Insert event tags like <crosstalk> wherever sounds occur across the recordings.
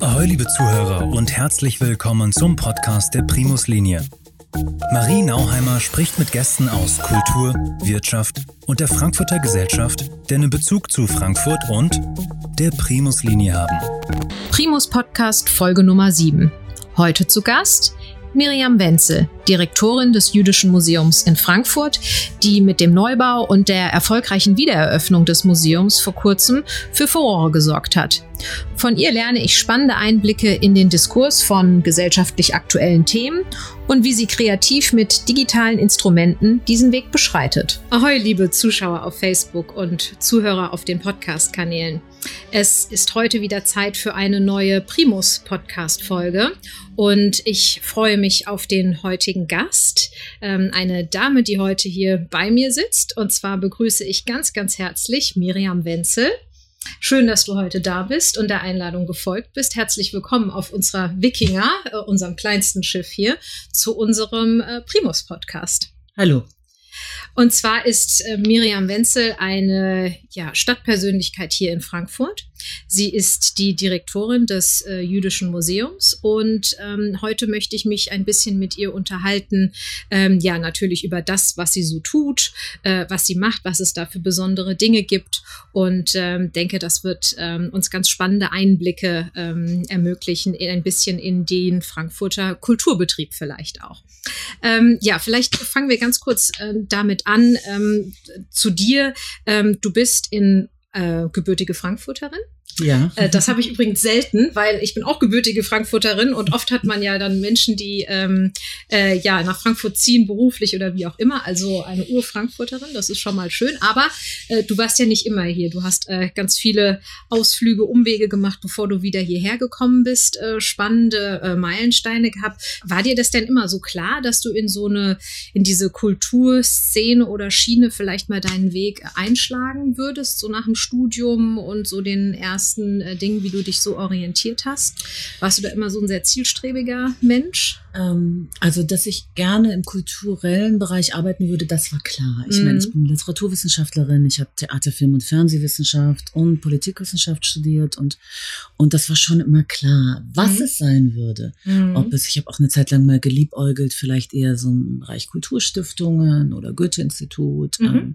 Ahoi, liebe Zuhörer und herzlich willkommen zum Podcast der Primuslinie. Marie Nauheimer spricht mit Gästen aus Kultur, Wirtschaft und der Frankfurter Gesellschaft, die einen Bezug zu Frankfurt und der Primuslinie haben. Primus Podcast Folge Nummer 7. Heute zu Gast Miriam Wenzel, Direktorin des Jüdischen Museums in Frankfurt, die mit dem Neubau und der erfolgreichen Wiedereröffnung des Museums vor kurzem für Furore gesorgt hat. Von ihr lerne ich spannende Einblicke in den Diskurs von gesellschaftlich aktuellen Themen und wie sie kreativ mit digitalen Instrumenten diesen Weg beschreitet. Ahoi, liebe Zuschauer auf Facebook und Zuhörer auf den Podcast-Kanälen. Es ist heute wieder Zeit für eine neue Primus-Podcast-Folge und ich freue mich auf den heutigen Gast, ähm, eine Dame, die heute hier bei mir sitzt. Und zwar begrüße ich ganz, ganz herzlich Miriam Wenzel. Schön, dass du heute da bist und der Einladung gefolgt bist. Herzlich willkommen auf unserer Wikinger, äh, unserem kleinsten Schiff hier, zu unserem äh, Primus-Podcast. Hallo. Und zwar ist äh, Miriam Wenzel eine ja, Stadtpersönlichkeit hier in Frankfurt. Sie ist die Direktorin des äh, Jüdischen Museums und ähm, heute möchte ich mich ein bisschen mit ihr unterhalten. Ähm, ja, natürlich über das, was sie so tut, äh, was sie macht, was es da für besondere Dinge gibt und ähm, denke, das wird ähm, uns ganz spannende Einblicke ähm, ermöglichen, ein bisschen in den Frankfurter Kulturbetrieb vielleicht auch. Ähm, ja, vielleicht fangen wir ganz kurz äh, an zu dir. du bist in äh, gebürtige Frankfurterin. Ja. Äh, das habe ich übrigens selten, weil ich bin auch gebürtige Frankfurterin und oft hat man ja dann Menschen, die ähm, äh, ja nach Frankfurt ziehen, beruflich oder wie auch immer. Also eine Ur-Frankfurterin, das ist schon mal schön. Aber äh, du warst ja nicht immer hier. Du hast äh, ganz viele Ausflüge, Umwege gemacht, bevor du wieder hierher gekommen bist. Äh, spannende äh, Meilensteine gehabt. War dir das denn immer so klar, dass du in so eine, in diese Kulturszene oder Schiene vielleicht mal deinen Weg einschlagen würdest, so nach dem Studium und so den ersten ersten äh, Dingen, wie du dich so orientiert hast? Warst du da immer so ein sehr zielstrebiger Mensch? Ähm, also, dass ich gerne im kulturellen Bereich arbeiten würde, das war klar. Ich mm. meine, ich mhm. bin Literaturwissenschaftlerin, ich habe Theater, Film und Fernsehwissenschaft und Politikwissenschaft studiert und, und das war schon immer klar, was mm. es sein würde. Mm. Ob es, ich habe auch eine Zeit lang mal geliebäugelt, vielleicht eher so im Bereich Kulturstiftungen oder Goethe-Institut, -hmm. ähm,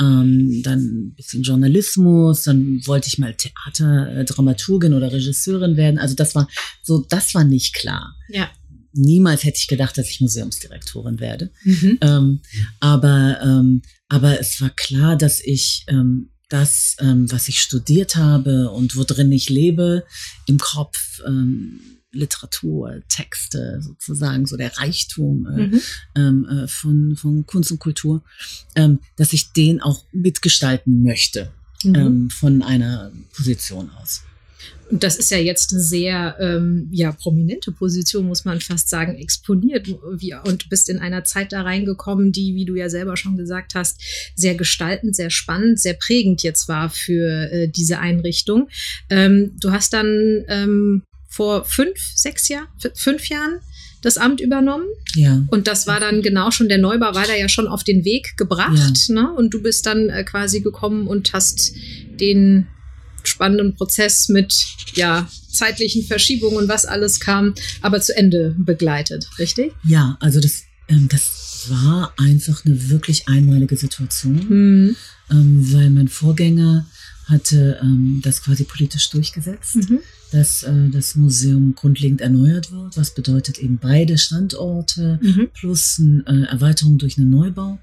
ähm, dann ein bisschen Journalismus, dann wollte ich mal Theater Dramaturgin oder Regisseurin werden. Also das war so, das war nicht klar. Ja. Niemals hätte ich gedacht, dass ich Museumsdirektorin werde. Mhm. Ähm, aber, ähm, aber es war klar, dass ich ähm, das, ähm, was ich studiert habe und worin ich lebe, im Kopf, ähm, Literatur, Texte sozusagen, so der Reichtum äh, mhm. ähm, äh, von, von Kunst und Kultur, ähm, dass ich den auch mitgestalten möchte mhm. ähm, von einer Position aus. Und das ist ja jetzt eine sehr ähm, ja, prominente Position, muss man fast sagen, exponiert. Und bist in einer Zeit da reingekommen, die, wie du ja selber schon gesagt hast, sehr gestaltend, sehr spannend, sehr prägend jetzt war für äh, diese Einrichtung. Ähm, du hast dann ähm, vor fünf, sechs Jahren, fünf Jahren das Amt übernommen. Ja. Und das war dann genau schon, der Neubau war da ja schon auf den Weg gebracht. Ja. Ne? Und du bist dann äh, quasi gekommen und hast den spannenden Prozess mit ja, zeitlichen Verschiebungen, was alles kam, aber zu Ende begleitet, richtig? Ja, also das, ähm, das war einfach eine wirklich einmalige Situation, mhm. ähm, weil mein Vorgänger hatte ähm, das quasi politisch durchgesetzt, mhm. Dass äh, das Museum grundlegend erneuert wird, was bedeutet eben beide Standorte mhm. plus eine äh, Erweiterung durch einen Neubau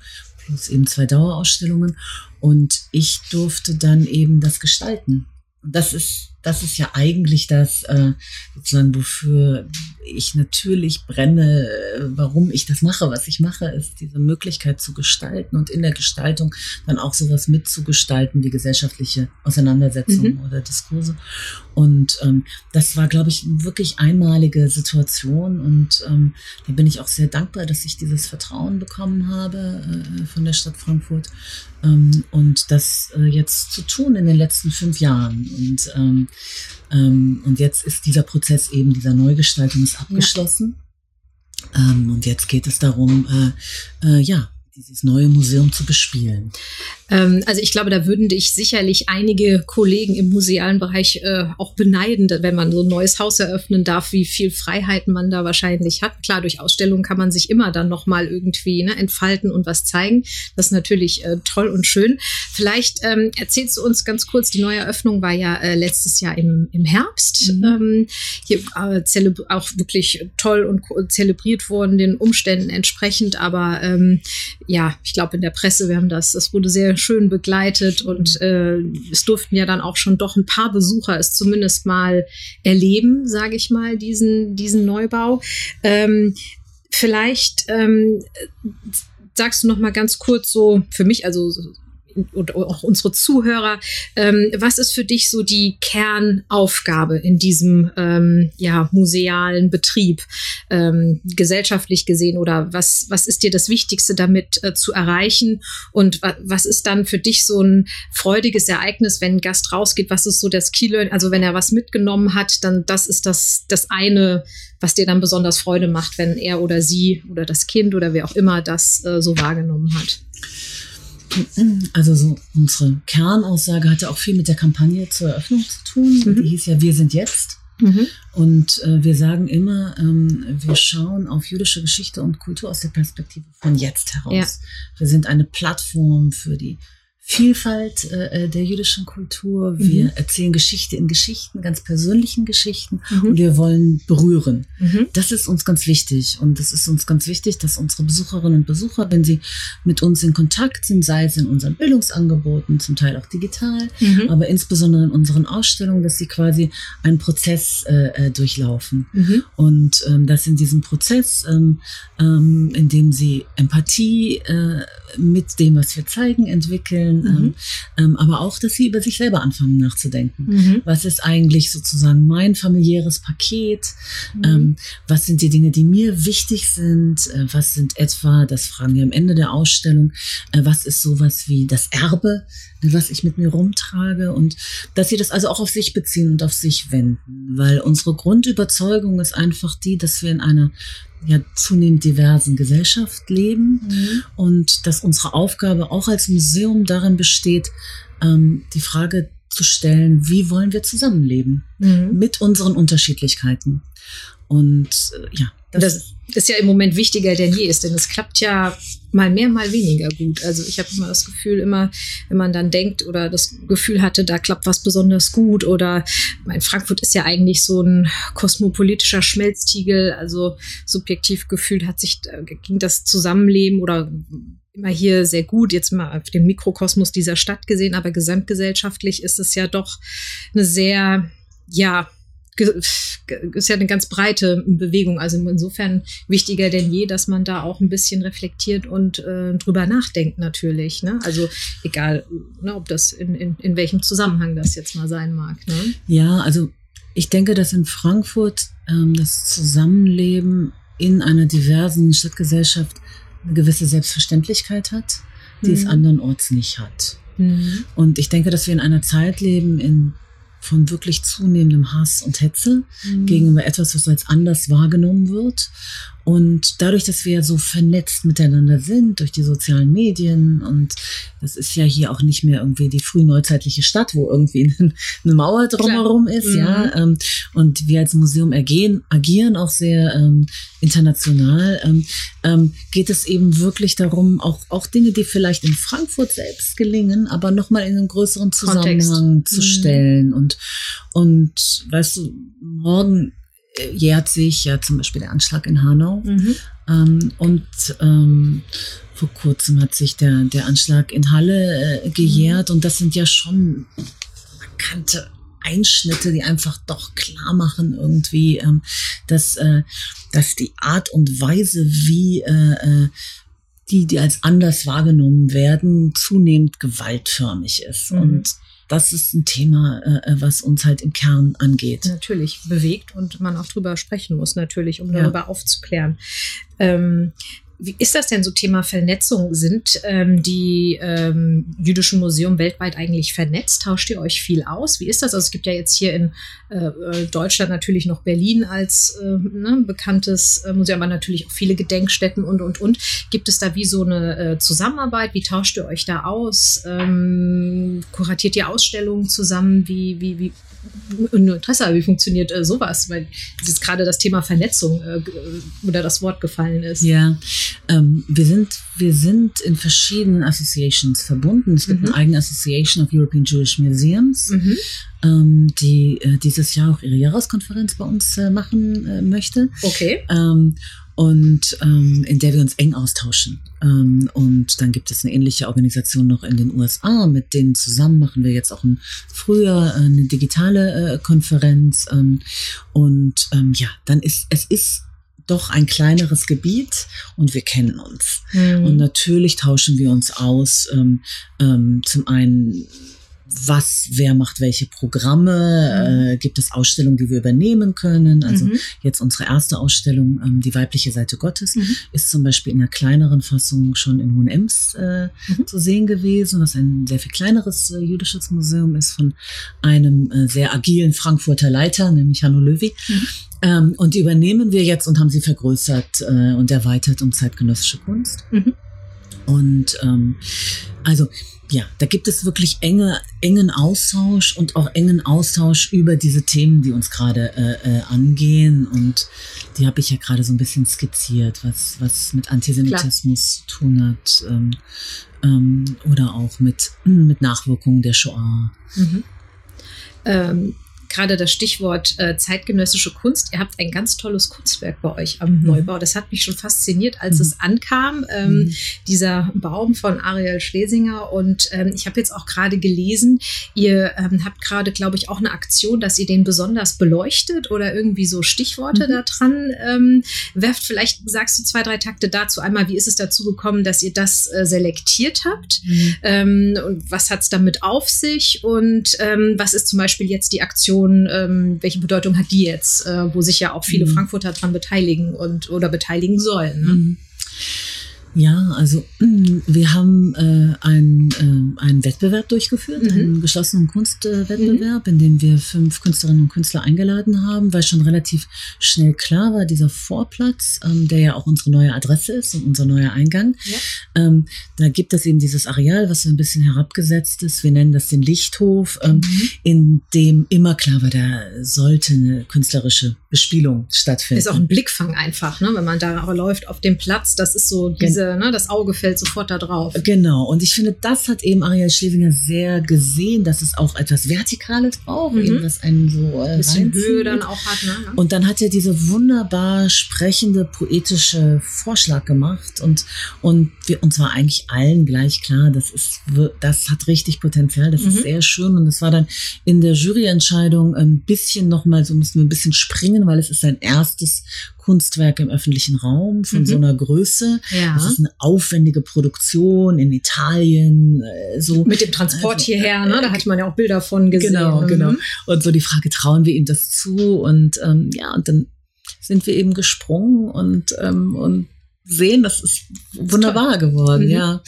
plus eben zwei Dauerausstellungen und ich durfte dann eben das gestalten. Das ist das ist ja eigentlich das, äh, sozusagen, wofür ich natürlich brenne, äh, warum ich das mache, was ich mache, ist diese Möglichkeit zu gestalten und in der Gestaltung dann auch sowas mitzugestalten, die gesellschaftliche Auseinandersetzung mhm. oder Diskurse. Und ähm, das war, glaube ich, wirklich einmalige Situation und ähm, da bin ich auch sehr dankbar, dass ich dieses Vertrauen bekommen habe äh, von der Stadt Frankfurt ähm, und das äh, jetzt zu tun in den letzten fünf Jahren. Und ähm, ähm, und jetzt ist dieser Prozess eben dieser Neugestaltung ist abgeschlossen. Ja. Ähm, und jetzt geht es darum, äh, äh, ja, dieses neue Museum zu bespielen? Ähm, also ich glaube, da würden dich sicherlich einige Kollegen im musealen Bereich äh, auch beneiden, wenn man so ein neues Haus eröffnen darf, wie viel Freiheiten man da wahrscheinlich hat. Klar, durch Ausstellungen kann man sich immer dann nochmal irgendwie ne, entfalten und was zeigen. Das ist natürlich äh, toll und schön. Vielleicht ähm, erzählst du uns ganz kurz, die neue Eröffnung war ja äh, letztes Jahr im, im Herbst. Mhm. Ähm, hier äh, auch wirklich toll und zelebriert worden, den Umständen entsprechend, aber ähm, ja, ich glaube in der Presse, wir haben das, das wurde sehr schön begleitet und äh, es durften ja dann auch schon doch ein paar Besucher es zumindest mal erleben, sage ich mal, diesen, diesen Neubau. Ähm, vielleicht ähm, sagst du noch mal ganz kurz so für mich, also und auch unsere Zuhörer. Ähm, was ist für dich so die Kernaufgabe in diesem ähm, ja, musealen Betrieb, ähm, gesellschaftlich gesehen? Oder was, was ist dir das Wichtigste damit äh, zu erreichen? Und wa was ist dann für dich so ein freudiges Ereignis, wenn ein Gast rausgeht? Was ist so das Key Also wenn er was mitgenommen hat, dann das ist das, das eine, was dir dann besonders Freude macht, wenn er oder sie oder das Kind oder wer auch immer das äh, so wahrgenommen hat. Also so unsere Kernaussage hatte auch viel mit der Kampagne zur Eröffnung zu tun. Mhm. Die hieß ja Wir sind jetzt. Mhm. Und äh, wir sagen immer, ähm, wir schauen auf jüdische Geschichte und Kultur aus der Perspektive von jetzt heraus. Ja. Wir sind eine Plattform für die Vielfalt äh, äh, der jüdischen Kultur. Wir mhm. erzählen Geschichte in Geschichten, ganz persönlichen Geschichten mhm. und wir wollen berühren. Mhm. Das ist uns ganz wichtig und es ist uns ganz wichtig, dass unsere Besucherinnen und Besucher, wenn sie mit uns in Kontakt sind, sei es in unseren Bildungsangeboten, zum Teil auch digital, mhm. aber insbesondere in unseren Ausstellungen, dass sie quasi einen Prozess äh, äh durchlaufen mhm. und ähm, dass in diesem Prozess, ähm, ähm, in dem sie Empathie äh, mit dem, was wir zeigen, entwickeln, Mhm. Ähm, ähm, aber auch, dass sie über sich selber anfangen nachzudenken. Mhm. Was ist eigentlich sozusagen mein familiäres Paket? Mhm. Ähm, was sind die Dinge, die mir wichtig sind? Äh, was sind etwa, das fragen wir am Ende der Ausstellung, äh, was ist sowas wie das Erbe, was ich mit mir rumtrage? Und dass sie das also auch auf sich beziehen und auf sich wenden. Weil unsere Grundüberzeugung ist einfach die, dass wir in einer ja, zunehmend diversen Gesellschaft leben mhm. und dass unsere Aufgabe auch als Museum darin besteht, ähm, die Frage zu stellen, wie wollen wir zusammenleben mhm. mit unseren Unterschiedlichkeiten. Und äh, ja, das, das ist ja im Moment wichtiger denn je ist, denn es klappt ja mal mehr, mal weniger gut. Also ich habe immer das Gefühl, immer, wenn man dann denkt oder das Gefühl hatte, da klappt was besonders gut oder mein Frankfurt ist ja eigentlich so ein kosmopolitischer Schmelztiegel, also subjektiv gefühlt hat sich äh, ging das Zusammenleben oder immer hier sehr gut, jetzt mal auf den Mikrokosmos dieser Stadt gesehen, aber gesamtgesellschaftlich ist es ja doch eine sehr, ja, ist ja eine ganz breite Bewegung. Also insofern wichtiger denn je, dass man da auch ein bisschen reflektiert und äh, drüber nachdenkt natürlich. Ne? Also egal, ne, ob das in, in, in welchem Zusammenhang das jetzt mal sein mag. Ne? Ja, also ich denke, dass in Frankfurt ähm, das Zusammenleben in einer diversen Stadtgesellschaft eine gewisse Selbstverständlichkeit hat, die mhm. es andernorts nicht hat. Mhm. Und ich denke, dass wir in einer Zeit leben, in von wirklich zunehmendem Hass und Hetze mhm. gegenüber etwas, was als anders wahrgenommen wird. Und dadurch, dass wir so vernetzt miteinander sind durch die sozialen Medien und das ist ja hier auch nicht mehr irgendwie die frühneuzeitliche Stadt, wo irgendwie <laughs> eine Mauer drumherum Klar. ist, mhm. ja. Ähm, und wir als Museum agieren, agieren auch sehr ähm, international, ähm, ähm, geht es eben wirklich darum, auch, auch Dinge, die vielleicht in Frankfurt selbst gelingen, aber nochmal in einen größeren Zusammenhang Kontext. zu mhm. stellen. Und, und weißt du, morgen jährt sich ja zum Beispiel der Anschlag in Hanau. Mhm. Ähm, und ähm, vor kurzem hat sich der, der Anschlag in Halle äh, gejährt. Und das sind ja schon markante Einschnitte, die einfach doch klar machen irgendwie, ähm, dass, äh, dass die Art und Weise, wie äh, äh die, die als anders wahrgenommen werden, zunehmend gewaltförmig ist. Mhm. Und das ist ein Thema, äh, äh, was uns halt im Kern angeht. Natürlich bewegt und man auch drüber sprechen muss, natürlich, um darüber ja. aufzuklären. Ähm, wie ist das denn so Thema Vernetzung? Sind ähm, die ähm, jüdischen Museen weltweit eigentlich vernetzt? Tauscht ihr euch viel aus? Wie ist das? Also es gibt ja jetzt hier in äh, äh Deutschland natürlich noch Berlin als äh, ne, bekanntes äh, Museum, aber natürlich auch viele Gedenkstätten und, und, und. Gibt es da wie so eine äh, Zusammenarbeit? Wie tauscht ihr euch da aus? Ähm, kuratiert ihr Ausstellungen zusammen? Wie, wie, wie, nur Interesse, wie funktioniert äh, sowas? Weil es ist gerade das Thema Vernetzung äh, oder das Wort gefallen ist. Ja, ähm, wir sind wir sind in verschiedenen Associations verbunden. Es gibt mhm. eine eigene Association of European Jewish Museums, mhm. ähm, die äh, dieses Jahr auch ihre Jahreskonferenz bei uns äh, machen äh, möchte. Okay. Ähm, und ähm, in der wir uns eng austauschen. Ähm, und dann gibt es eine ähnliche Organisation noch in den USA, mit denen zusammen machen wir jetzt auch im Frühjahr äh, eine digitale äh, Konferenz. Ähm, und ähm, ja, dann ist es ist doch ein kleineres Gebiet und wir kennen uns. Mhm. Und natürlich tauschen wir uns aus. Ähm, ähm, zum einen was, wer macht welche Programme, mhm. äh, gibt es Ausstellungen, die wir übernehmen können. Also mhm. jetzt unsere erste Ausstellung, ähm, die weibliche Seite Gottes, mhm. ist zum Beispiel in einer kleineren Fassung schon in Hohenems äh, mhm. zu sehen gewesen, was ein sehr viel kleineres äh, jüdisches Museum ist von einem äh, sehr agilen Frankfurter Leiter, nämlich Hanno Löwy. Mhm. Ähm, und die übernehmen wir jetzt und haben sie vergrößert äh, und erweitert um zeitgenössische Kunst. Mhm. Und ähm, also ja, da gibt es wirklich enge, engen Austausch und auch engen Austausch über diese Themen, die uns gerade äh, äh, angehen. Und die habe ich ja gerade so ein bisschen skizziert, was, was mit Antisemitismus zu tun hat ähm, ähm, oder auch mit, mit Nachwirkungen der Shoah. Mhm. Ähm, gerade das Stichwort äh, zeitgenössische Kunst. Ihr habt ein ganz tolles Kunstwerk bei euch am mhm. Neubau. Das hat mich schon fasziniert, als mhm. es ankam. Ähm, mhm. Dieser Baum von Ariel Schlesinger. Und ähm, ich habe jetzt auch gerade gelesen, ihr ähm, habt gerade, glaube ich, auch eine Aktion, dass ihr den besonders beleuchtet oder irgendwie so Stichworte mhm. da dran ähm, werft. Vielleicht sagst du zwei, drei Takte dazu. Einmal, wie ist es dazu gekommen, dass ihr das äh, selektiert habt? Mhm. Ähm, und was hat es damit auf sich? Und ähm, was ist zum Beispiel jetzt die Aktion? Aktion, ähm, welche Bedeutung hat die jetzt, äh, wo sich ja auch viele mhm. Frankfurter dran beteiligen und oder beteiligen sollen. Ne? Mhm. Ja, also <clears throat> wir haben äh, einen, äh, einen Wettbewerb durchgeführt, mhm. einen geschlossenen Kunstwettbewerb, mhm. in dem wir fünf Künstlerinnen und Künstler eingeladen haben, weil schon relativ schnell klar war, dieser Vorplatz, ähm, der ja auch unsere neue Adresse ist und unser neuer Eingang, ja. ähm, da gibt es eben dieses Areal, was so ein bisschen herabgesetzt ist. Wir nennen das den Lichthof, ähm, mhm. in dem immer klar war, da sollte eine künstlerische Bespielung stattfinden. Ist auch ein Blickfang einfach, ne? wenn man da läuft auf dem Platz. Das ist so diese ne, das Auge fällt sofort da drauf. Genau. Und ich finde, das hat eben Ariel Schlesinger sehr gesehen, dass es auch etwas Vertikales braucht, mhm. eben was einen so äh, bisschen Höhe dann auch hat. Ne? Und dann hat er diese wunderbar sprechende, poetische Vorschlag gemacht und und wir und zwar eigentlich allen gleich klar, das ist das hat richtig Potenzial, das mhm. ist sehr schön und das war dann in der Juryentscheidung ein bisschen nochmal, so müssen wir ein bisschen springen, weil es ist sein erstes Kunstwerk im öffentlichen Raum von mhm. so einer Größe. Ja. Das ist eine aufwendige Produktion in Italien. Äh, so. Mit dem Transport also, hierher, ne? da hat man ja auch Bilder von gesehen. Genau, genau. Und so die Frage, trauen wir ihm das zu? Und ähm, ja, und dann sind wir eben gesprungen und, ähm, und sehen, das ist wunderbar geworden, mhm. ja.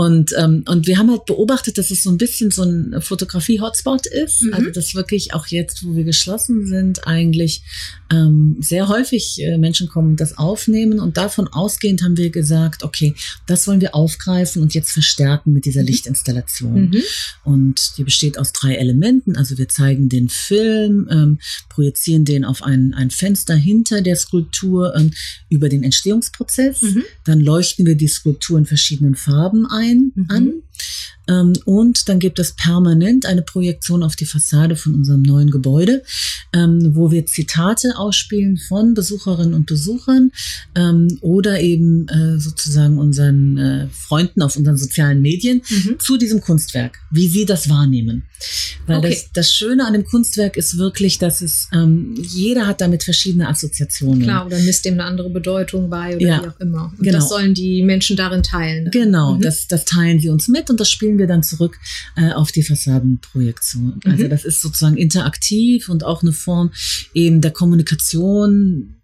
Und, ähm, und wir haben halt beobachtet, dass es so ein bisschen so ein Fotografie-Hotspot ist. Mhm. Also dass wirklich auch jetzt, wo wir geschlossen sind, eigentlich ähm, sehr häufig äh, Menschen kommen und das aufnehmen. Und davon ausgehend haben wir gesagt, okay, das wollen wir aufgreifen und jetzt verstärken mit dieser mhm. Lichtinstallation. Mhm. Und die besteht aus drei Elementen. Also wir zeigen den Film, ähm, projizieren den auf ein, ein Fenster hinter der Skulptur ähm, über den Entstehungsprozess. Mhm. Dann leuchten wir die Skulptur in verschiedenen Farben ein, mhm. an. Ähm, und dann gibt es permanent eine Projektion auf die Fassade von unserem neuen Gebäude, ähm, wo wir Zitate ausspielen von Besucherinnen und Besuchern ähm, oder eben äh, sozusagen unseren äh, Freunden auf unseren sozialen Medien mhm. zu diesem Kunstwerk, wie sie das wahrnehmen. Weil okay. das, das Schöne an dem Kunstwerk ist wirklich, dass es jeder hat damit verschiedene Assoziationen. Klar, oder misst dem eine andere Bedeutung bei oder ja, wie auch immer. Und genau. das sollen die Menschen darin teilen. Genau, mhm. das, das teilen sie uns mit und das spielen wir dann zurück äh, auf die Fassadenprojektion. Also mhm. das ist sozusagen interaktiv und auch eine Form eben der Kommunikation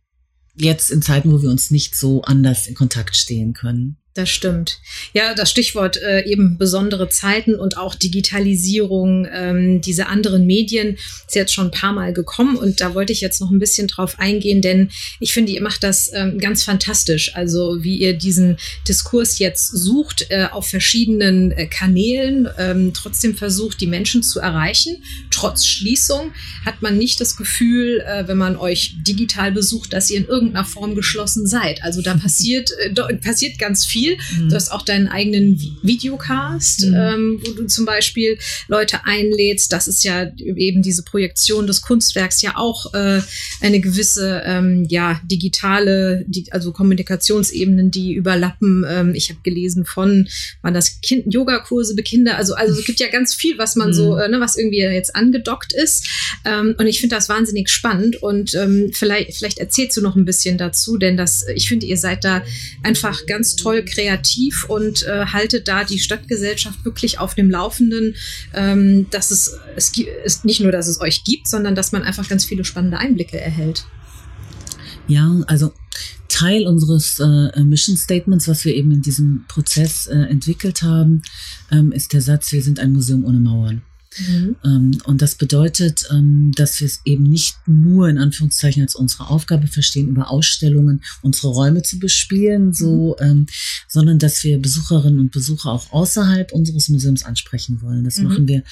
jetzt in Zeiten, wo wir uns nicht so anders in Kontakt stehen können. Das stimmt. Ja, das Stichwort äh, eben besondere Zeiten und auch Digitalisierung, ähm, diese anderen Medien ist jetzt schon ein paar Mal gekommen und da wollte ich jetzt noch ein bisschen drauf eingehen, denn ich finde, ihr macht das ähm, ganz fantastisch. Also wie ihr diesen Diskurs jetzt sucht äh, auf verschiedenen äh, Kanälen, ähm, trotzdem versucht, die Menschen zu erreichen. Trotz Schließung hat man nicht das Gefühl, äh, wenn man euch digital besucht, dass ihr in irgendeiner Form geschlossen seid. Also da <laughs> passiert, äh, passiert ganz viel viel. Mhm. Du hast auch deinen eigenen Videocast, mhm. ähm, wo du zum Beispiel Leute einlädst. Das ist ja eben diese Projektion des Kunstwerks ja auch äh, eine gewisse ähm, ja digitale, die, also Kommunikationsebenen, die überlappen. Ähm, ich habe gelesen von, waren das kind Yogakurse für Kinder. Also also es gibt ja ganz viel, was man mhm. so, äh, ne, was irgendwie jetzt angedockt ist. Ähm, und ich finde das wahnsinnig spannend. Und ähm, vielleicht vielleicht erzählst du noch ein bisschen dazu, denn das, ich finde, ihr seid da einfach ganz toll kreativ und äh, haltet da die Stadtgesellschaft wirklich auf dem Laufenden, ähm, dass es, es ist nicht nur, dass es euch gibt, sondern dass man einfach ganz viele spannende Einblicke erhält. Ja, also Teil unseres äh, Mission Statements, was wir eben in diesem Prozess äh, entwickelt haben, ähm, ist der Satz, wir sind ein Museum ohne Mauern. Mhm. Ähm, und das bedeutet, ähm, dass wir es eben nicht nur in Anführungszeichen als unsere Aufgabe verstehen, über Ausstellungen unsere Räume zu bespielen, so, mhm. ähm, sondern dass wir Besucherinnen und Besucher auch außerhalb unseres Museums ansprechen wollen. Das mhm. machen wir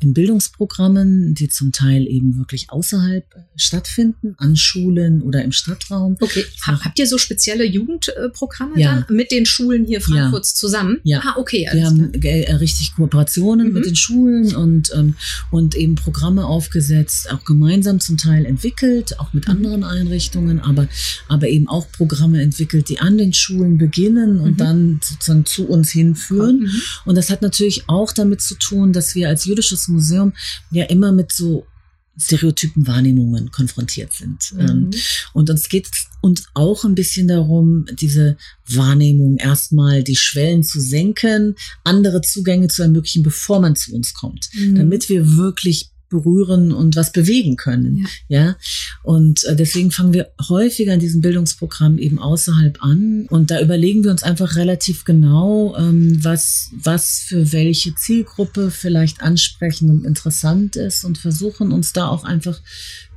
in Bildungsprogrammen, die zum Teil eben wirklich außerhalb äh, stattfinden, an Schulen oder im Stadtraum. Okay. Habt ihr so spezielle Jugendprogramme ja. dann mit den Schulen hier Frankfurts ja. zusammen? Ja. Ah, okay. Wir haben äh, richtig Kooperationen mit mhm. den Schulen und ähm, und eben Programme aufgesetzt, auch gemeinsam zum Teil entwickelt, auch mit mhm. anderen Einrichtungen, aber, aber eben auch Programme entwickelt, die an den Schulen beginnen und mhm. dann sozusagen zu uns hinführen. Mhm. Und das hat natürlich auch damit zu tun, dass wir als jüdisches Museum ja immer mit so stereotypen Wahrnehmungen konfrontiert sind. Mhm. Ähm, und uns geht uns auch ein bisschen darum, diese Wahrnehmung erstmal die Schwellen zu senken, andere Zugänge zu ermöglichen, bevor man zu uns kommt, mhm. damit wir wirklich berühren und was bewegen können. Ja. ja? Und äh, deswegen fangen wir häufiger in diesem Bildungsprogramm eben außerhalb an. Und da überlegen wir uns einfach relativ genau, ähm, was, was für welche Zielgruppe vielleicht ansprechend und interessant ist und versuchen uns da auch einfach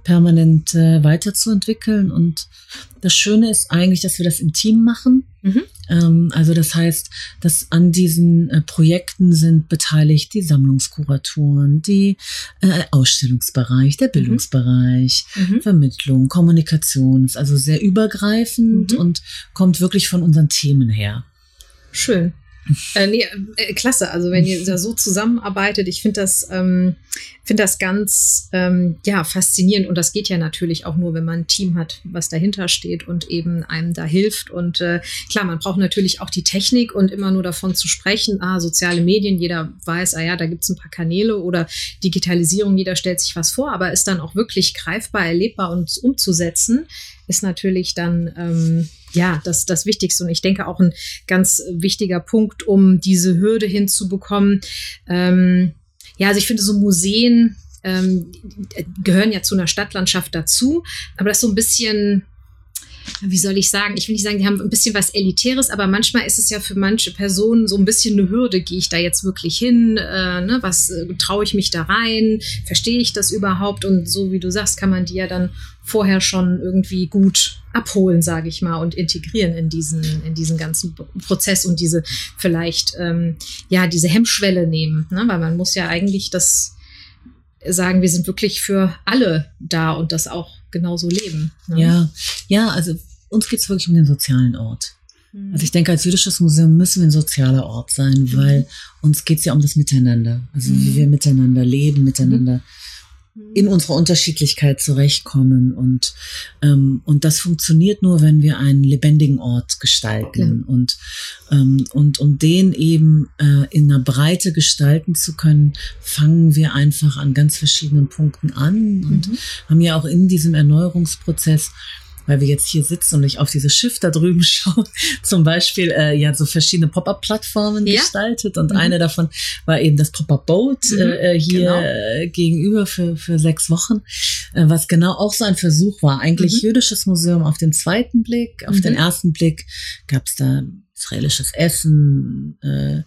permanent äh, weiterzuentwickeln. Und das Schöne ist eigentlich, dass wir das im Team machen. Mhm. Ähm, also das heißt, dass an diesen äh, Projekten sind beteiligt die Sammlungskuratoren, die äh, Ausstellungsbereich, der mhm. Bildungsbereich, mhm. Vermittlung, Kommunikation. Ist also sehr übergreifend mhm. und kommt wirklich von unseren Themen her. Schön. Äh, nee, äh, klasse. Also wenn ihr da so zusammenarbeitet, ich finde das, ähm, finde das ganz ähm, ja faszinierend und das geht ja natürlich auch nur, wenn man ein Team hat, was dahinter steht und eben einem da hilft. Und äh, klar, man braucht natürlich auch die Technik und immer nur davon zu sprechen, ah, soziale Medien, jeder weiß, ah ja, da gibt's ein paar Kanäle oder Digitalisierung, jeder stellt sich was vor, aber ist dann auch wirklich greifbar, erlebbar und umzusetzen, ist natürlich dann ähm, ja, das, das Wichtigste. Und ich denke auch ein ganz wichtiger Punkt, um diese Hürde hinzubekommen. Ähm, ja, also ich finde so Museen ähm, gehören ja zu einer Stadtlandschaft dazu, aber das so ein bisschen wie soll ich sagen, ich will nicht sagen, die haben ein bisschen was Elitäres, aber manchmal ist es ja für manche Personen so ein bisschen eine Hürde, gehe ich da jetzt wirklich hin, äh, ne, was äh, traue ich mich da rein, verstehe ich das überhaupt? Und so wie du sagst, kann man die ja dann vorher schon irgendwie gut abholen, sage ich mal, und integrieren in diesen, in diesen ganzen Prozess und diese vielleicht, ähm, ja, diese Hemmschwelle nehmen, ne? weil man muss ja eigentlich das sagen, wir sind wirklich für alle da und das auch genauso leben. Ne? Ja, ja, also uns geht es wirklich um den sozialen Ort. Mhm. Also ich denke, als jüdisches Museum müssen wir ein sozialer Ort sein, mhm. weil uns geht es ja um das Miteinander. Also wie wir miteinander leben, miteinander in unserer Unterschiedlichkeit zurechtkommen. Und, ähm, und das funktioniert nur, wenn wir einen lebendigen Ort gestalten. Ja. Und, ähm, und um den eben äh, in einer Breite gestalten zu können, fangen wir einfach an ganz verschiedenen Punkten an und mhm. haben ja auch in diesem Erneuerungsprozess weil wir jetzt hier sitzen und ich auf dieses Schiff da drüben <laughs> schaue, zum Beispiel äh, ja so verschiedene Pop-up-Plattformen ja. gestaltet und mhm. eine davon war eben das Pop-up-Boat mhm, äh, hier genau. gegenüber für, für sechs Wochen, äh, was genau auch so ein Versuch war. Eigentlich mhm. jüdisches Museum auf den zweiten Blick, auf den mhm. ersten Blick gab es da israelisches Essen, äh,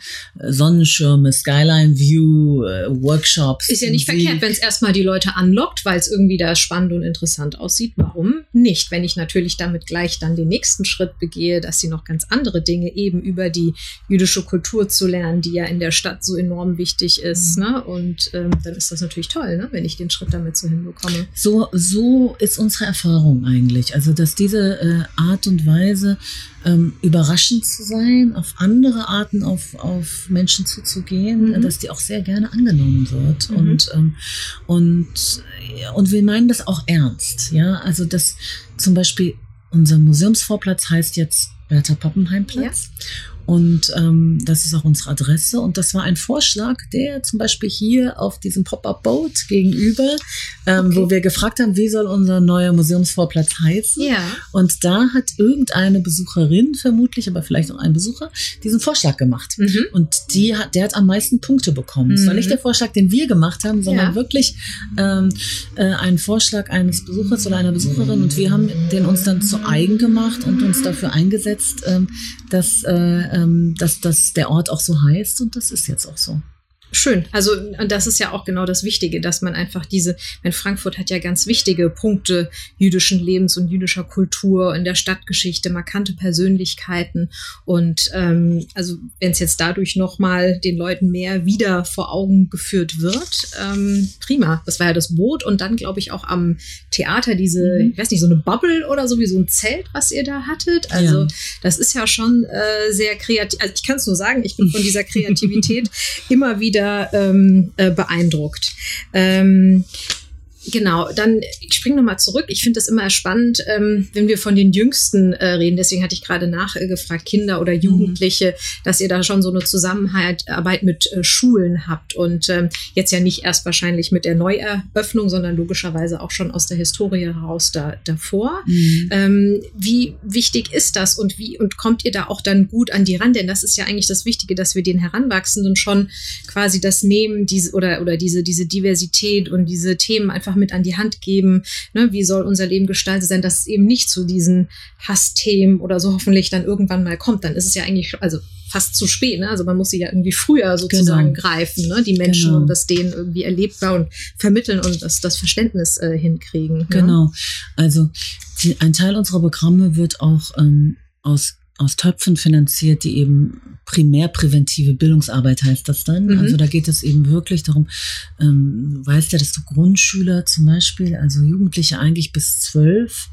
Sonnenschirme, Skyline View, äh, Workshops. Ist ja nicht Musik. verkehrt, wenn es erstmal die Leute anlockt, weil es irgendwie da spannend und interessant aussieht. Warum nicht? Wenn ich natürlich damit gleich dann den nächsten Schritt begehe, dass sie noch ganz andere Dinge eben über die jüdische Kultur zu lernen, die ja in der Stadt so enorm wichtig ist. Mhm. Ne? Und ähm, dann ist das natürlich toll, ne? wenn ich den Schritt damit so hinbekomme. So, so ist unsere Erfahrung eigentlich. Also, dass diese äh, Art und Weise ähm, überraschend zu sein, auf andere Arten auf, auf Menschen zuzugehen, mhm. dass die auch sehr gerne angenommen wird. Mhm. Und, ähm, und, und wir meinen das auch ernst. Ja, also das zum Beispiel unser Museumsvorplatz heißt jetzt Bertha Pappenheim Platz. Ja. Und ähm, das ist auch unsere Adresse. Und das war ein Vorschlag, der zum Beispiel hier auf diesem Pop-up-Boat gegenüber, ähm, okay. wo wir gefragt haben, wie soll unser neuer Museumsvorplatz heißen. Ja. Und da hat irgendeine Besucherin, vermutlich, aber vielleicht auch ein Besucher, diesen Vorschlag gemacht. Mhm. Und die hat, der hat am meisten Punkte bekommen. Es war nicht mhm. der Vorschlag, den wir gemacht haben, sondern ja. wirklich ähm, äh, ein Vorschlag eines Besuchers oder einer Besucherin. Und wir haben den uns dann zu eigen gemacht und uns dafür eingesetzt, ähm, dass äh, ähm, dass, dass der Ort auch so heißt und das ist jetzt auch so. Schön. Also das ist ja auch genau das Wichtige, dass man einfach diese, wenn Frankfurt hat ja ganz wichtige Punkte jüdischen Lebens und jüdischer Kultur in der Stadtgeschichte, markante Persönlichkeiten und ähm, also wenn es jetzt dadurch nochmal den Leuten mehr wieder vor Augen geführt wird, ähm, prima. Das war ja das Boot und dann glaube ich auch am Theater diese, mhm. ich weiß nicht, so eine Bubble oder so wie so ein Zelt, was ihr da hattet. Also ja. das ist ja schon äh, sehr kreativ. Also ich kann es nur sagen, ich bin von dieser Kreativität <laughs> immer wieder wieder ähm, äh, beeindruckt. Ähm, Genau, dann ich springe nochmal zurück. Ich finde das immer spannend, ähm, wenn wir von den Jüngsten äh, reden. Deswegen hatte ich gerade nachgefragt, Kinder oder Jugendliche, mhm. dass ihr da schon so eine Zusammenarbeit mit äh, Schulen habt. Und ähm, jetzt ja nicht erst wahrscheinlich mit der Neueröffnung, sondern logischerweise auch schon aus der Historie heraus da, davor. Mhm. Ähm, wie wichtig ist das und wie und kommt ihr da auch dann gut an die ran? Denn das ist ja eigentlich das Wichtige, dass wir den Heranwachsenden schon quasi das nehmen, diese oder, oder diese, diese Diversität und diese Themen einfach mit an die Hand geben. Ne? Wie soll unser Leben gestaltet sein, dass es eben nicht zu diesen Hassthemen oder so hoffentlich dann irgendwann mal kommt. Dann ist es ja eigentlich, also fast zu spät. Ne? Also man muss sie ja irgendwie früher sozusagen genau. greifen, ne? die Menschen genau. und das denen irgendwie erlebbar und vermitteln und das, das Verständnis äh, hinkriegen. Ne? Genau. Ne? Also die, ein Teil unserer Programme wird auch ähm, aus aus Töpfen finanziert, die eben primärpräventive Bildungsarbeit heißt das dann. Mhm. Also da geht es eben wirklich darum, ähm, du weißt ja, dass du Grundschüler zum Beispiel, also Jugendliche eigentlich bis zwölf,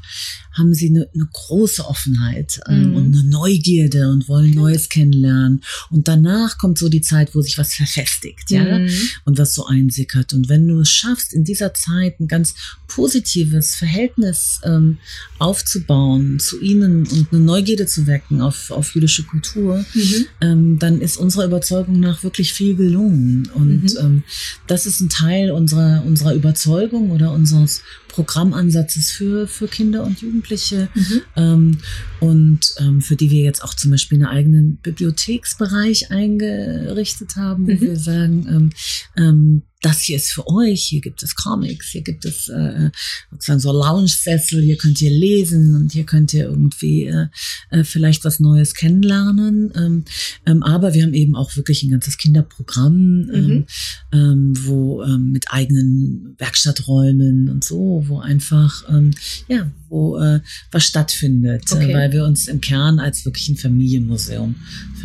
haben sie eine, eine große Offenheit ähm, mhm. und eine Neugierde und wollen okay. Neues kennenlernen. Und danach kommt so die Zeit, wo sich was verfestigt, ja, mhm. und was so einsickert. Und wenn du es schaffst, in dieser Zeit ein ganz positives Verhältnis ähm, aufzubauen zu ihnen und eine Neugierde zu wecken auf, auf jüdische Kultur, mhm. ähm, dann ist unserer Überzeugung nach wirklich viel gelungen. Und mhm. ähm, das ist ein Teil unserer, unserer Überzeugung oder unseres Programmansatzes für, für Kinder und Jugendliche mhm. ähm, und ähm, für die wir jetzt auch zum Beispiel einen eigenen Bibliotheksbereich eingerichtet haben, wo mhm. wir sagen, ähm, ähm, das hier ist für euch, hier gibt es Comics, hier gibt es äh, sozusagen so Lounge-Sessel, hier könnt ihr lesen und hier könnt ihr irgendwie äh, äh, vielleicht was Neues kennenlernen. Ähm, ähm, aber wir haben eben auch wirklich ein ganzes Kinderprogramm, ähm, mhm. ähm, wo ähm, mit eigenen Werkstatträumen und so, wo einfach, ähm, ja, wo äh, was stattfindet, äh, okay. äh, weil wir uns im Kern als wirklich ein Familienmuseum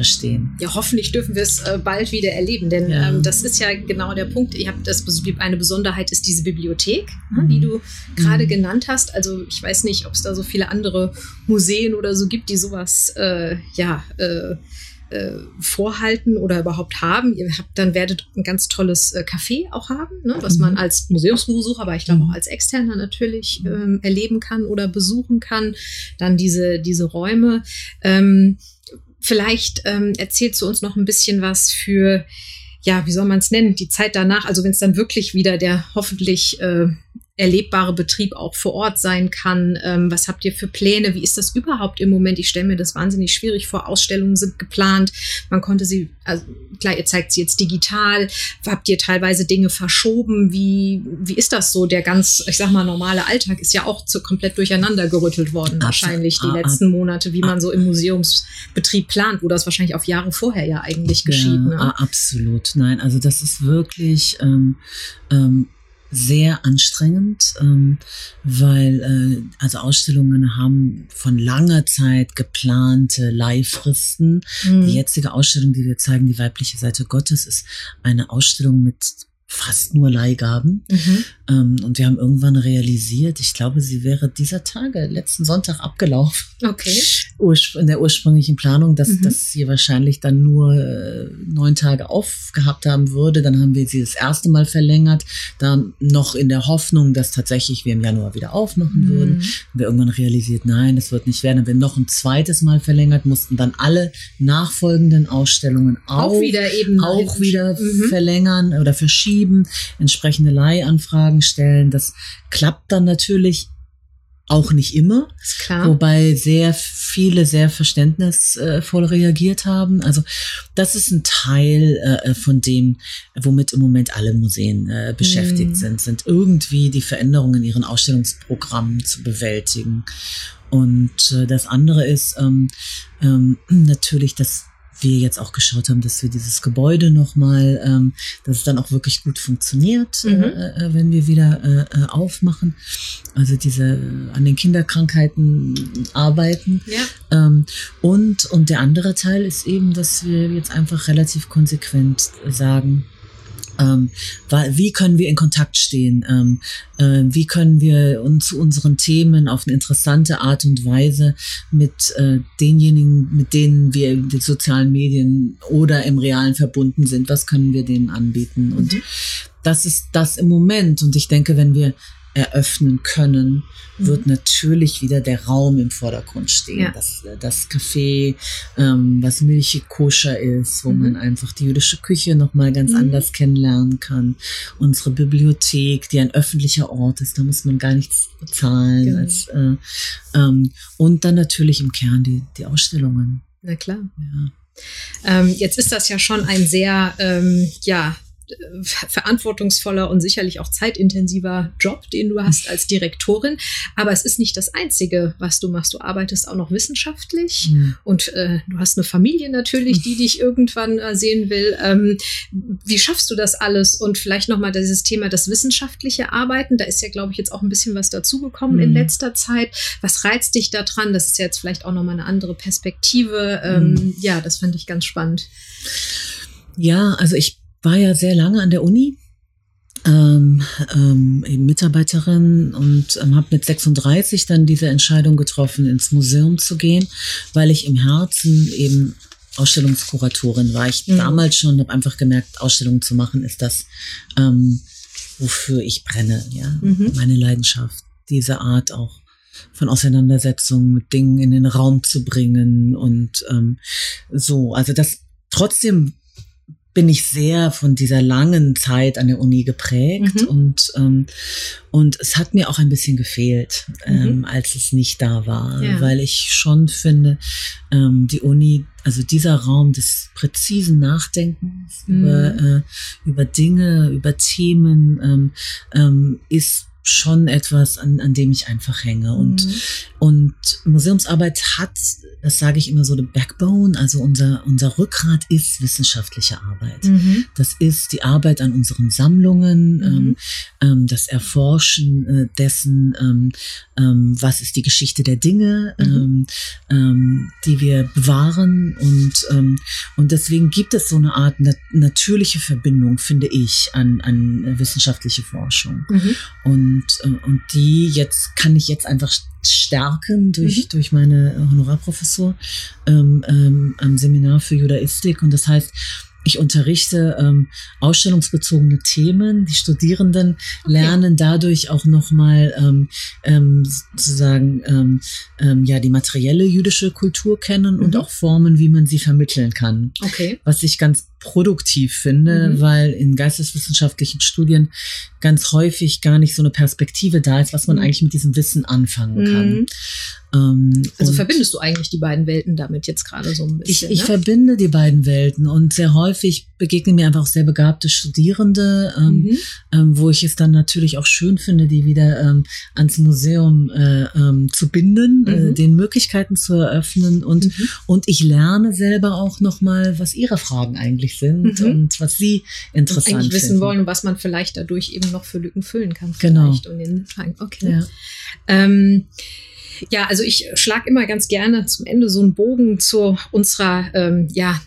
verstehen. Ja, hoffentlich dürfen wir es äh, bald wieder erleben, denn ja. ähm, das ist ja genau der Punkt. Ihr habt das eine Besonderheit ist diese Bibliothek, ne, mhm. die du gerade mhm. genannt hast. Also ich weiß nicht, ob es da so viele andere Museen oder so gibt, die sowas äh, ja äh, äh, vorhalten oder überhaupt haben. Ihr habt dann werdet ein ganz tolles äh, Café auch haben, ne, was mhm. man als Museumsbesucher, aber ich glaube mhm. auch als Externer natürlich ähm, erleben kann oder besuchen kann. Dann diese, diese Räume. Ähm, vielleicht ähm, erzählst du uns noch ein bisschen was für ja, wie soll man es nennen, die Zeit danach, also wenn es dann wirklich wieder der hoffentlich äh, erlebbare Betrieb auch vor Ort sein kann. Ähm, was habt ihr für Pläne? Wie ist das überhaupt im Moment? Ich stelle mir das wahnsinnig schwierig vor. Ausstellungen sind geplant. Man konnte sie, also klar, ihr zeigt sie jetzt digital. Habt ihr teilweise Dinge verschoben? Wie, wie ist das so? Der ganz, ich sag mal, normale Alltag ist ja auch zu, komplett durcheinander gerüttelt worden, Absolut. wahrscheinlich die letzten Monate, wie man so im Museumsbetrieb plant, wo das wahrscheinlich auf Jahre vorher ja eigentlich geschieht. Ja, ne? Absolut. Nein, also das ist wirklich ähm, ähm, sehr anstrengend, ähm, weil äh, also Ausstellungen haben von langer Zeit geplante Leihfristen. Mhm. Die jetzige Ausstellung, die wir zeigen, die weibliche Seite Gottes, ist eine Ausstellung mit fast nur Leihgaben. Mhm. Ähm, und wir haben irgendwann realisiert, ich glaube, sie wäre dieser Tage, letzten Sonntag abgelaufen. Okay. In der ursprünglichen Planung, dass, mhm. dass sie wahrscheinlich dann nur äh, neun Tage aufgehabt haben würde. Dann haben wir sie das erste Mal verlängert. Dann noch in der Hoffnung, dass tatsächlich wir im Januar wieder aufmachen mhm. würden. Haben wir irgendwann realisiert, nein, das wird nicht werden. Dann haben wir noch ein zweites Mal verlängert, mussten dann alle nachfolgenden Ausstellungen auch, auch wieder eben auch wieder mhm. verlängern oder verschieben schieben, entsprechende Leihanfragen stellen. Das klappt dann natürlich auch nicht immer, wobei sehr viele sehr verständnisvoll reagiert haben. Also das ist ein Teil äh, von dem, womit im Moment alle Museen äh, beschäftigt mm. sind, sind irgendwie die Veränderungen in ihren Ausstellungsprogrammen zu bewältigen. Und äh, das andere ist ähm, ähm, <clears throat> natürlich das wir jetzt auch geschaut haben, dass wir dieses Gebäude nochmal, ähm, dass es dann auch wirklich gut funktioniert, mhm. äh, äh, wenn wir wieder äh, äh aufmachen. Also diese äh, an den Kinderkrankheiten arbeiten. Ja. Ähm, und, und der andere Teil ist eben, dass wir jetzt einfach relativ konsequent sagen, ähm, wie können wir in Kontakt stehen? Ähm, äh, wie können wir uns zu unseren Themen auf eine interessante Art und Weise mit äh, denjenigen, mit denen wir in den sozialen Medien oder im Realen verbunden sind, was können wir denen anbieten? Und mhm. das ist das im Moment. Und ich denke, wenn wir eröffnen können, wird mhm. natürlich wieder der Raum im Vordergrund stehen. Ja. Das, das Café, ähm, was milchig koscher ist, wo mhm. man einfach die jüdische Küche nochmal ganz mhm. anders kennenlernen kann. Unsere Bibliothek, die ein öffentlicher Ort ist, da muss man gar nichts bezahlen. Genau. Als, äh, ähm, und dann natürlich im Kern die, die Ausstellungen. Na klar. Ja. Ähm, jetzt ist das ja schon ein sehr, ähm, ja, verantwortungsvoller und sicherlich auch zeitintensiver Job, den du hast als Direktorin. Aber es ist nicht das Einzige, was du machst. Du arbeitest auch noch wissenschaftlich mhm. und äh, du hast eine Familie natürlich, die <laughs> dich irgendwann äh, sehen will. Ähm, wie schaffst du das alles? Und vielleicht nochmal dieses Thema, das wissenschaftliche Arbeiten. Da ist ja, glaube ich, jetzt auch ein bisschen was dazugekommen mhm. in letzter Zeit. Was reizt dich daran? Das ist jetzt vielleicht auch nochmal eine andere Perspektive. Ähm, mhm. Ja, das fand ich ganz spannend. Ja, also ich war ja sehr lange an der Uni, ähm, ähm, eben Mitarbeiterin und ähm, habe mit 36 dann diese Entscheidung getroffen, ins Museum zu gehen, weil ich im Herzen eben Ausstellungskuratorin war. Ich mhm. damals schon habe einfach gemerkt, Ausstellungen zu machen ist das, ähm, wofür ich brenne, ja, mhm. meine Leidenschaft, diese Art auch von Auseinandersetzungen mit Dingen in den Raum zu bringen und ähm, so. Also das trotzdem bin ich sehr von dieser langen Zeit an der Uni geprägt mhm. und ähm, und es hat mir auch ein bisschen gefehlt, mhm. ähm, als es nicht da war, ja. weil ich schon finde, ähm, die Uni, also dieser Raum des präzisen Nachdenkens mhm. über äh, über Dinge, über Themen ähm, ähm, ist schon etwas, an, an dem ich einfach hänge. Und, mhm. und Museumsarbeit hat, das sage ich immer so, the backbone, also unser, unser Rückgrat ist wissenschaftliche Arbeit. Mhm. Das ist die Arbeit an unseren Sammlungen, mhm. ähm, ähm, das Erforschen äh, dessen, ähm, ähm, was ist die Geschichte der Dinge, mhm. ähm, ähm, die wir bewahren. Und, und deswegen gibt es so eine Art nat natürliche Verbindung, finde ich, an, an wissenschaftliche Forschung. Mhm. Und und, äh, und die jetzt kann ich jetzt einfach stärken durch, mhm. durch meine Honorarprofessur ähm, ähm, am Seminar für Judaistik. Und das heißt, ich unterrichte ähm, ausstellungsbezogene Themen. Die Studierenden okay. lernen dadurch auch nochmal ähm, ähm, sozusagen ähm, ähm, ja die materielle jüdische Kultur kennen mhm. und auch Formen, wie man sie vermitteln kann. Okay. Was ich ganz produktiv finde, mhm. weil in geisteswissenschaftlichen Studien ganz häufig gar nicht so eine Perspektive da ist, was man mhm. eigentlich mit diesem Wissen anfangen kann. Ähm, also verbindest du eigentlich die beiden Welten damit jetzt gerade so ein bisschen? Ich, ich ne? verbinde die beiden Welten und sehr häufig begegnen mir einfach auch sehr begabte Studierende, ähm, mhm. ähm, wo ich es dann natürlich auch schön finde, die wieder ähm, ans Museum äh, ähm, zu binden, äh, mhm. äh, den Möglichkeiten zu eröffnen und, mhm. und ich lerne selber auch nochmal, was ihre Fragen eigentlich sind mhm. und was sie interessant und eigentlich wissen wollen, was man vielleicht dadurch eben noch für Lücken füllen kann. Genau. Okay. Ja. Ja, also ich schlage immer ganz gerne zum Ende so einen Bogen zu unserer ähm, ja,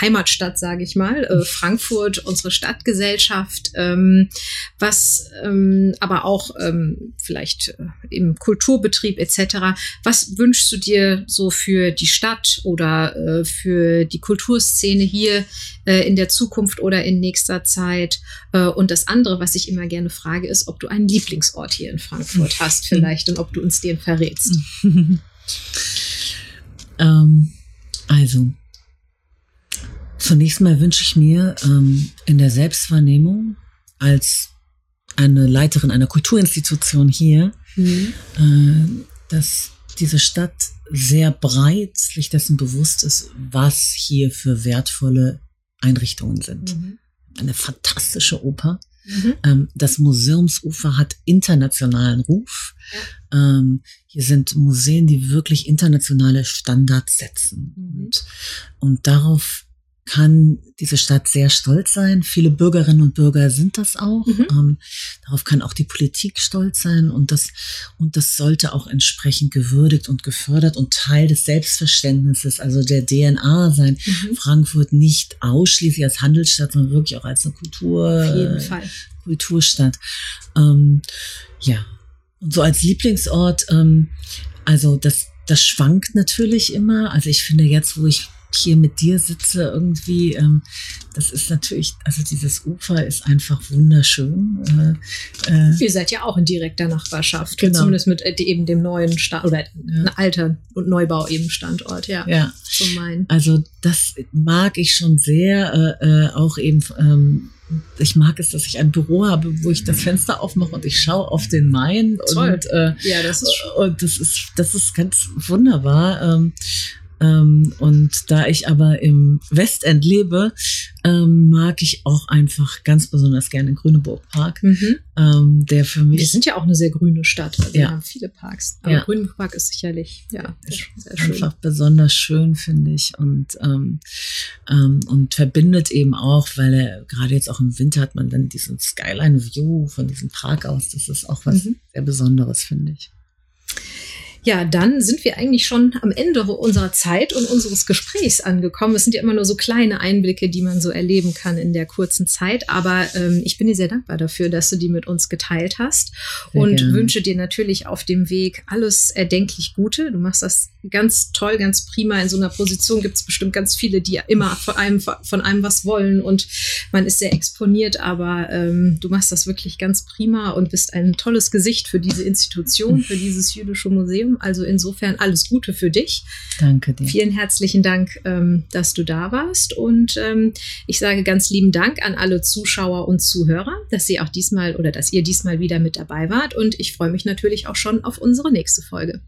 Heimatstadt, sage ich mal, äh, Frankfurt, unsere Stadtgesellschaft, ähm, was ähm, aber auch ähm, vielleicht äh, im Kulturbetrieb etc. Was wünschst du dir so für die Stadt oder äh, für die Kulturszene hier äh, in der Zukunft oder in nächster Zeit? Äh, und das andere, was ich immer gerne frage, ist, ob du einen Lieblingsort hier in Frankfurt hast vielleicht und ob du uns den verrätst. <laughs> ähm, also Zunächst mal wünsche ich mir ähm, in der Selbstwahrnehmung als eine Leiterin einer Kulturinstitution hier, mhm. äh, dass diese Stadt sehr breit sich dessen bewusst ist, was hier für wertvolle Einrichtungen sind. Mhm. Eine fantastische Oper. Mhm. Ähm, das Museumsufer hat internationalen Ruf. Ja. Ähm, hier sind Museen, die wirklich internationale Standards setzen. Mhm. Und, und darauf kann diese Stadt sehr stolz sein. Viele Bürgerinnen und Bürger sind das auch. Mhm. Ähm, darauf kann auch die Politik stolz sein und das, und das sollte auch entsprechend gewürdigt und gefördert und Teil des Selbstverständnisses, also der DNA sein. Mhm. Frankfurt nicht ausschließlich als Handelsstadt, sondern wirklich auch als eine Kultur. Kulturstadt. Ähm, ja. Und so als Lieblingsort, ähm, also das, das schwankt natürlich immer. Also ich finde jetzt, wo ich hier mit dir sitze irgendwie, ähm, das ist natürlich, also dieses Ufer ist einfach wunderschön. Äh, äh, Ihr seid ja auch in direkter Nachbarschaft, genau. zumindest mit äh, eben dem neuen Stand oder ja. alter und Neubau eben Standort, ja. Ja. So mein. Also das mag ich schon sehr, äh, äh, auch eben. Ähm, ich mag es, dass ich ein Büro habe, wo ich das Fenster aufmache und ich schaue auf den Main. Toll. Und, äh, ja, das ist, und das ist, das ist ganz wunderbar. Ähm, ähm, und da ich aber im Westend lebe, ähm, mag ich auch einfach ganz besonders gerne den Grüneburg Park, mhm. ähm, der für mich. Wir sind ja auch eine sehr grüne Stadt. Also ja. Wir haben viele Parks. Aber ja. Grüneburg Park ist sicherlich, ja, sehr, sehr schön. Einfach besonders schön, finde ich. Und, ähm, ähm, und verbindet eben auch, weil er gerade jetzt auch im Winter hat man dann diesen Skyline View von diesem Park aus. Das ist auch was mhm. sehr Besonderes, finde ich. Ja, dann sind wir eigentlich schon am Ende unserer Zeit und unseres Gesprächs angekommen. Es sind ja immer nur so kleine Einblicke, die man so erleben kann in der kurzen Zeit. Aber ähm, ich bin dir sehr dankbar dafür, dass du die mit uns geteilt hast sehr und gerne. wünsche dir natürlich auf dem Weg alles erdenklich Gute. Du machst das ganz toll, ganz prima. In so einer Position gibt es bestimmt ganz viele, die immer von einem, von einem was wollen und man ist sehr exponiert. Aber ähm, du machst das wirklich ganz prima und bist ein tolles Gesicht für diese Institution, für dieses jüdische Museum. Also insofern alles Gute für dich. Danke dir. Vielen herzlichen Dank, ähm, dass du da warst. Und ähm, ich sage ganz lieben Dank an alle Zuschauer und Zuhörer, dass sie auch diesmal oder dass ihr diesmal wieder mit dabei wart. Und ich freue mich natürlich auch schon auf unsere nächste Folge.